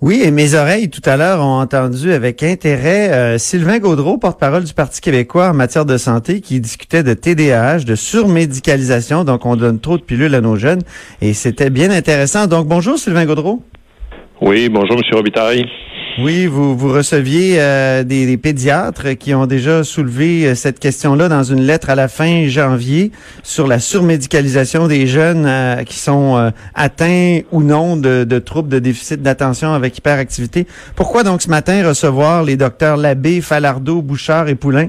Oui, et mes oreilles tout à l'heure ont entendu avec intérêt euh, Sylvain Gaudreau, porte-parole du Parti québécois en matière de santé, qui discutait de TDAH, de surmédicalisation, donc on donne trop de pilules à nos jeunes, et c'était bien intéressant. Donc bonjour Sylvain Gaudreau. Oui, bonjour Monsieur Robitaille. Oui, vous, vous receviez euh, des, pédiatres qui ont déjà soulevé euh, cette question-là dans une lettre à la fin janvier sur la surmédicalisation des jeunes euh, qui sont atteints ou non de, de troubles de déficit d'attention avec hyperactivité. Pourquoi donc ce matin recevoir les docteurs Labbé, Falardeau, Bouchard et Poulain?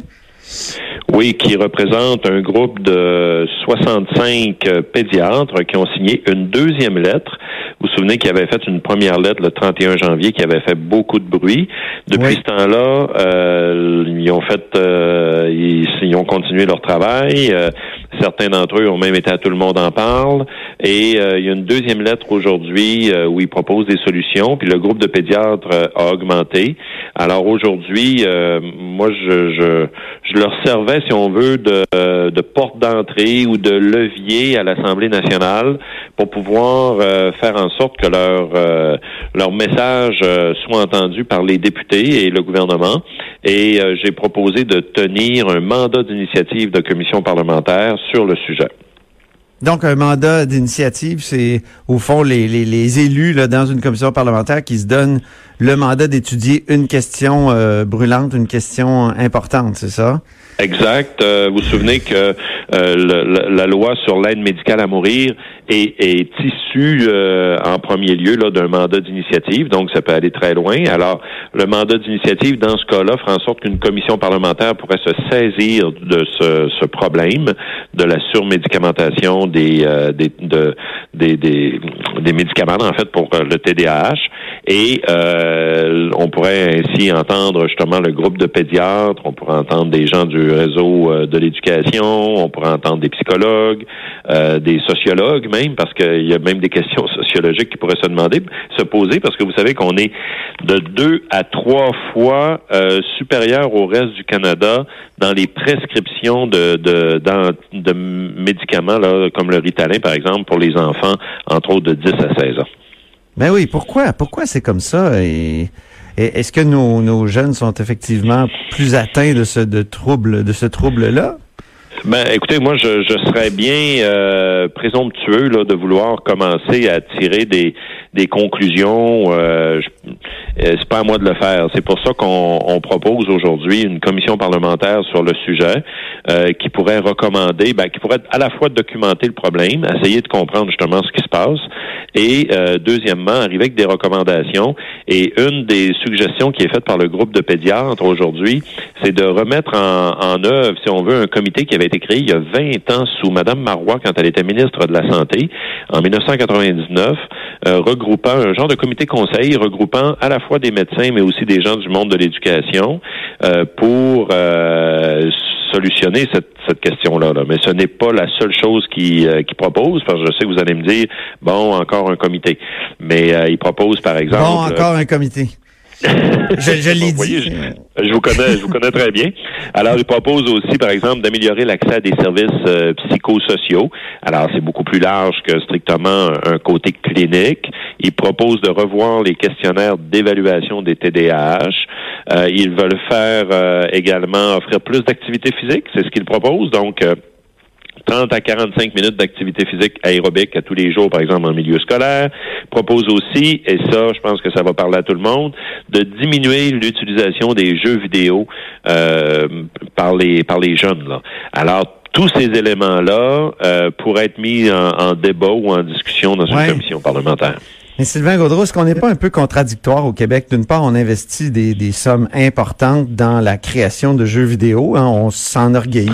Oui, qui représente un groupe de 65 pédiatres qui ont signé une deuxième lettre. Vous vous souvenez qu'ils avaient fait une première lettre le 31 janvier qui avait fait beaucoup de bruit. Depuis ce temps-là, euh, ils ont fait, euh, ils, ont continué leur travail. Euh, certains d'entre eux ont même été à tout le monde en parle. Et il y a une deuxième lettre aujourd'hui où ils proposent des solutions. Puis le groupe de pédiatres a augmenté. Alors aujourd'hui, moi je, leur servais si on veut, de, de porte d'entrée ou de levier à l'Assemblée nationale pour pouvoir euh, faire en sorte que leur euh, leur message euh, soit entendu par les députés et le gouvernement. Et j'ai proposé de tenir un mandat d'initiative de commission parlementaire sur le sujet. Donc, un mandat d'initiative, c'est au fond les, les, les élus là, dans une commission parlementaire qui se donnent le mandat d'étudier une question brûlante, une question importante, c'est ça? Exact. Euh, vous vous souvenez que euh, la, loi sur l'aide médicale à mourir est, est issue euh, en premier lieu là d'un mandat d'initiative, donc ça peut aller très loin. Alors, le mandat d'initiative dans ce cas-là fera en sorte qu'une commission parlementaire pourrait se saisir de ce, problème de la surmédicamentation des des, de, des, des, des médicaments en fait pour le TDAH et on pourrait ainsi entendre justement le groupe de pédiatres, on pourrait entendre des gens du réseau euh, de l'éducation, entendre des psychologues, euh, des sociologues même, parce qu'il y a même des questions sociologiques qui pourraient se demander, se poser, parce que vous savez qu'on est de deux à trois fois euh, supérieur au reste du Canada dans les prescriptions de, de, de médicaments, là, comme le Ritalin, par exemple, pour les enfants, entre autres de 10 à 16 ans. Ben oui, pourquoi? Pourquoi c'est comme ça? Et est-ce que nos, nos, jeunes sont effectivement plus atteints de ce de trouble, de ce trouble-là? Ben, écoutez, moi, je, je serais bien euh, présomptueux là, de vouloir commencer à tirer des, des conclusions. Euh, c'est pas à moi de le faire. C'est pour ça qu'on on propose aujourd'hui une commission parlementaire sur le sujet euh, qui pourrait recommander, ben, qui pourrait à la fois documenter le problème, essayer de comprendre justement ce qui se passe, et euh, deuxièmement arriver avec des recommandations. Et une des suggestions qui est faite par le groupe de pédiatres aujourd'hui, c'est de remettre en, en œuvre, si on veut, un comité qui avait été créé il y a 20 ans sous Madame Marois quand elle était ministre de la Santé en 1999, regroupant un genre de comité conseil regroupant à la fois des médecins, mais aussi des gens du monde de l'éducation euh, pour euh, solutionner cette, cette question-là. Mais ce n'est pas la seule chose qu'il euh, qui propose, parce que je sais que vous allez me dire, bon, encore un comité. Mais il propose, par exemple... Bon, encore un comité je, je l'ai dit. Je, vous connais, je vous connais très bien. Alors, il propose aussi, par exemple, d'améliorer l'accès à des services euh, psychosociaux. Alors, c'est beaucoup plus large que strictement un côté clinique. Il propose de revoir les questionnaires d'évaluation des TDAH. Euh, ils veulent faire euh, également offrir plus d'activités physiques. C'est ce qu'ils proposent. Donc, 30 à 45 minutes d'activité physique aérobique à tous les jours, par exemple en milieu scolaire. Propose aussi, et ça, je pense que ça va parler à tout le monde, de diminuer l'utilisation des jeux vidéo euh, par les par les jeunes. Là. Alors tous ces éléments-là euh, pourraient être mis en, débat ou en discussion dans une commission parlementaire. Mais Sylvain Gaudreau, est-ce qu'on n'est pas un peu contradictoire au Québec? D'une part, on investit des, des sommes importantes dans la création de jeux vidéo. Hein, on s'enorgueillit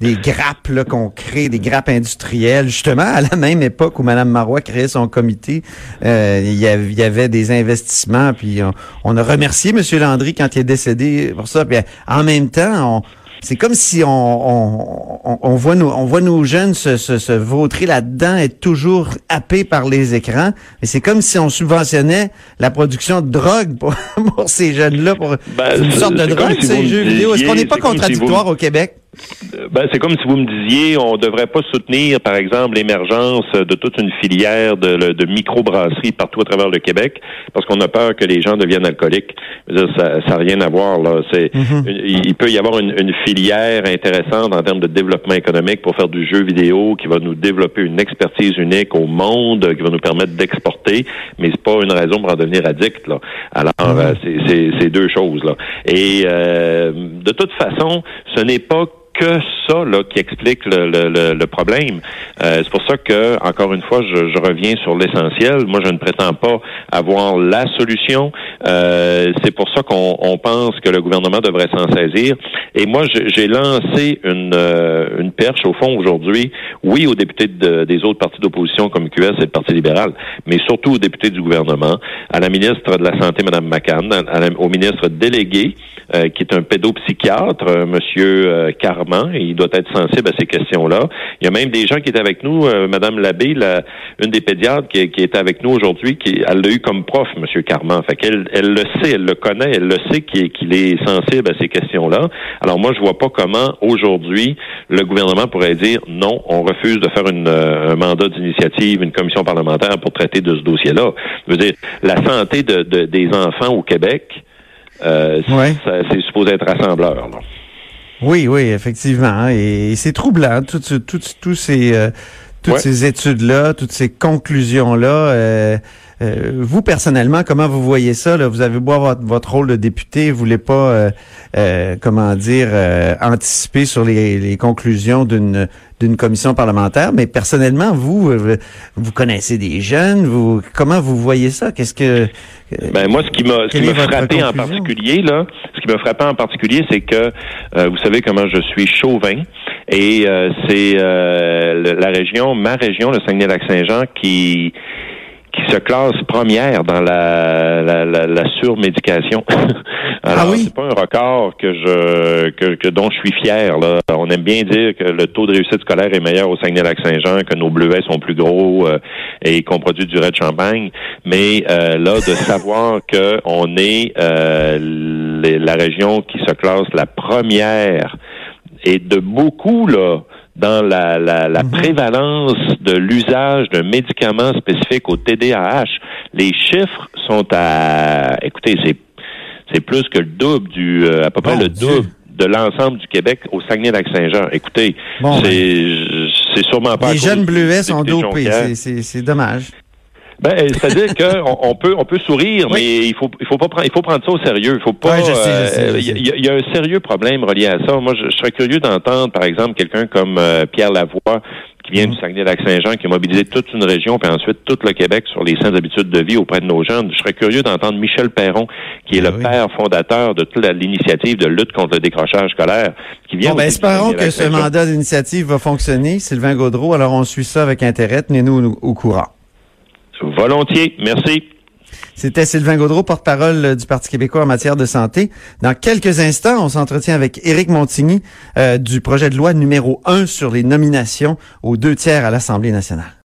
des grappes qu'on crée, des grappes industrielles. Justement, à la même époque où Mme Marois créait son comité, euh, il, y avait, des investissements. Puis on, a remercié M. Landry quand il est décédé pour ça. Puis en même temps, c'est comme si on, on, on, voit nos, on voit nos jeunes se, se, se vautrer là-dedans, être toujours happés par les écrans. Et c'est comme si on subventionnait la production de drogue pour, pour ces jeunes-là, pour Ben, une sorte de drogue, ces jeux vidéo. Est-ce qu'on n'est pas si contradictoire vous- au Québec? Ben, c'est comme si vous me disiez, on devrait pas soutenir, par exemple, l'émergence de toute une filière de, de, microbrasseries partout à travers le Québec, parce qu'on a peur que les gens deviennent alcooliques. Ça n'a rien à voir. Là. C'est, il, il peut y avoir une, une filière intéressante en termes de développement économique pour faire du jeu vidéo, qui va nous développer une expertise unique au monde, qui va nous permettre d'exporter, mais c'est pas une raison pour en devenir addict. Là. Alors, euh, c'est, c'est, c'est deux choses. Là. Et euh, de toute façon, ce n'est pas que ça là, qui explique le, le, le, problème. Euh, c'est pour ça que, encore une fois, je, je reviens sur l'essentiel. Moi, je ne prétends pas avoir la solution. Euh, c'est pour ça qu'on on pense que le gouvernement devrait s'en saisir. Et moi, j'ai lancé une, euh, une perche, au fond, aujourd'hui, oui, aux députés de- des autres partis d'opposition comme QS et le Parti libéral, mais surtout aux députés du gouvernement, à la ministre de la Santé, Mme McCann, à la- au ministre délégué, euh, qui est un pédopsychiatre, euh, Monsieur et il doit être sensible à ces questions-là. Il y a même des gens qui étaient avec nous, euh, Madame Labbé, la, une des pédiatres qui, qui est avec nous aujourd'hui, qui elle l'a eu comme prof, Monsieur Carman. Fait qu'elle elle le sait, elle le connaît, elle le sait qu'il qu'il est sensible à ces questions-là. Alors moi, je vois pas comment aujourd'hui le gouvernement pourrait dire non, on refuse de faire une, euh, un mandat d'initiative, une commission parlementaire pour traiter de ce dossier-là. Je veux dire, la santé de, de- des enfants au Québec, euh, Ouais. c'est supposé être rassembleur. Là. Oui, oui, effectivement. Et c'est troublant, tout, ce- tout, tous ces, euh, toutes Ouais. ces études-là, toutes ces conclusions-là. Euh, euh, vous, personnellement, comment vous voyez ça? Là? Vous avez beau avoir votre, votre rôle de député, vous voulez pas, euh, euh, comment dire, euh, anticiper sur les, les conclusions d'une d'une commission parlementaire, mais personnellement, vous, euh, vous connaissez des jeunes, vous, comment vous voyez ça? Qu'est-ce que... Ben moi, ce qui m'a ce qui m'a frappé en particulier là, ce qui m'a frappé en particulier, c'est que euh, vous savez comment je suis chauvin et euh, c'est euh, la région, ma région, le Saguenay-Lac-Saint-Jean, qui qui se classe première dans la, la, la, la surmédication. Alors, Ah oui? c'est pas un record que je que, que dont je suis fier. Là. On aime bien dire que le taux de réussite scolaire est meilleur au Saguenay-Lac-Saint-Jean, que nos bleuets sont plus gros euh, et qu'on produit du lait de champagne. Mais euh, là, de savoir que on est euh, les- la région qui se classe la première et de beaucoup là dans la, la, la prévalence de l'usage d'un médicament spécifique au TDAH. Les chiffres sont à écoutez, c'est c'est plus que le double du euh, à peu près le Dieu. double de l'ensemble du Québec au Saguenay-Lac-Saint-Jean. Écoutez, Bon, ben, c'est c'est sûrement pas les jeunes bleuets sont dopés, c'est dommage. Ben, c'est-à-dire qu'on on peut on peut sourire, mais il faut il faut pas prendre il faut prendre ça au sérieux. Il faut pas. Ouais, euh, il y a- y, un sérieux problème relié à ça. Moi, je, je serais curieux d'entendre, par exemple, quelqu'un comme euh, Pierre Lavoie qui vient Mhm. du Saguenay-Lac-Saint-Jean, qui a mobilisé toute une région, puis ensuite tout le Québec sur les saines habitudes de vie auprès de nos jeunes. Je serais curieux d'entendre Michel Perron, qui est Ah le oui. père fondateur de toute l'initiative de lutte contre le décrochage scolaire, qui vient Bon, ben, espérons que ce mandat d'initiative va fonctionner. Sylvain Gaudreau, alors on suit ça avec intérêt. Tenez-nous au courant. Volontiers. Merci. C'était Sylvain Gaudreau, porte-parole euh, du Parti québécois en matière de santé. Dans quelques instants, on s'entretient avec Éric Montigny euh, du projet de loi numéro 1 sur les nominations aux deux tiers à l'Assemblée nationale.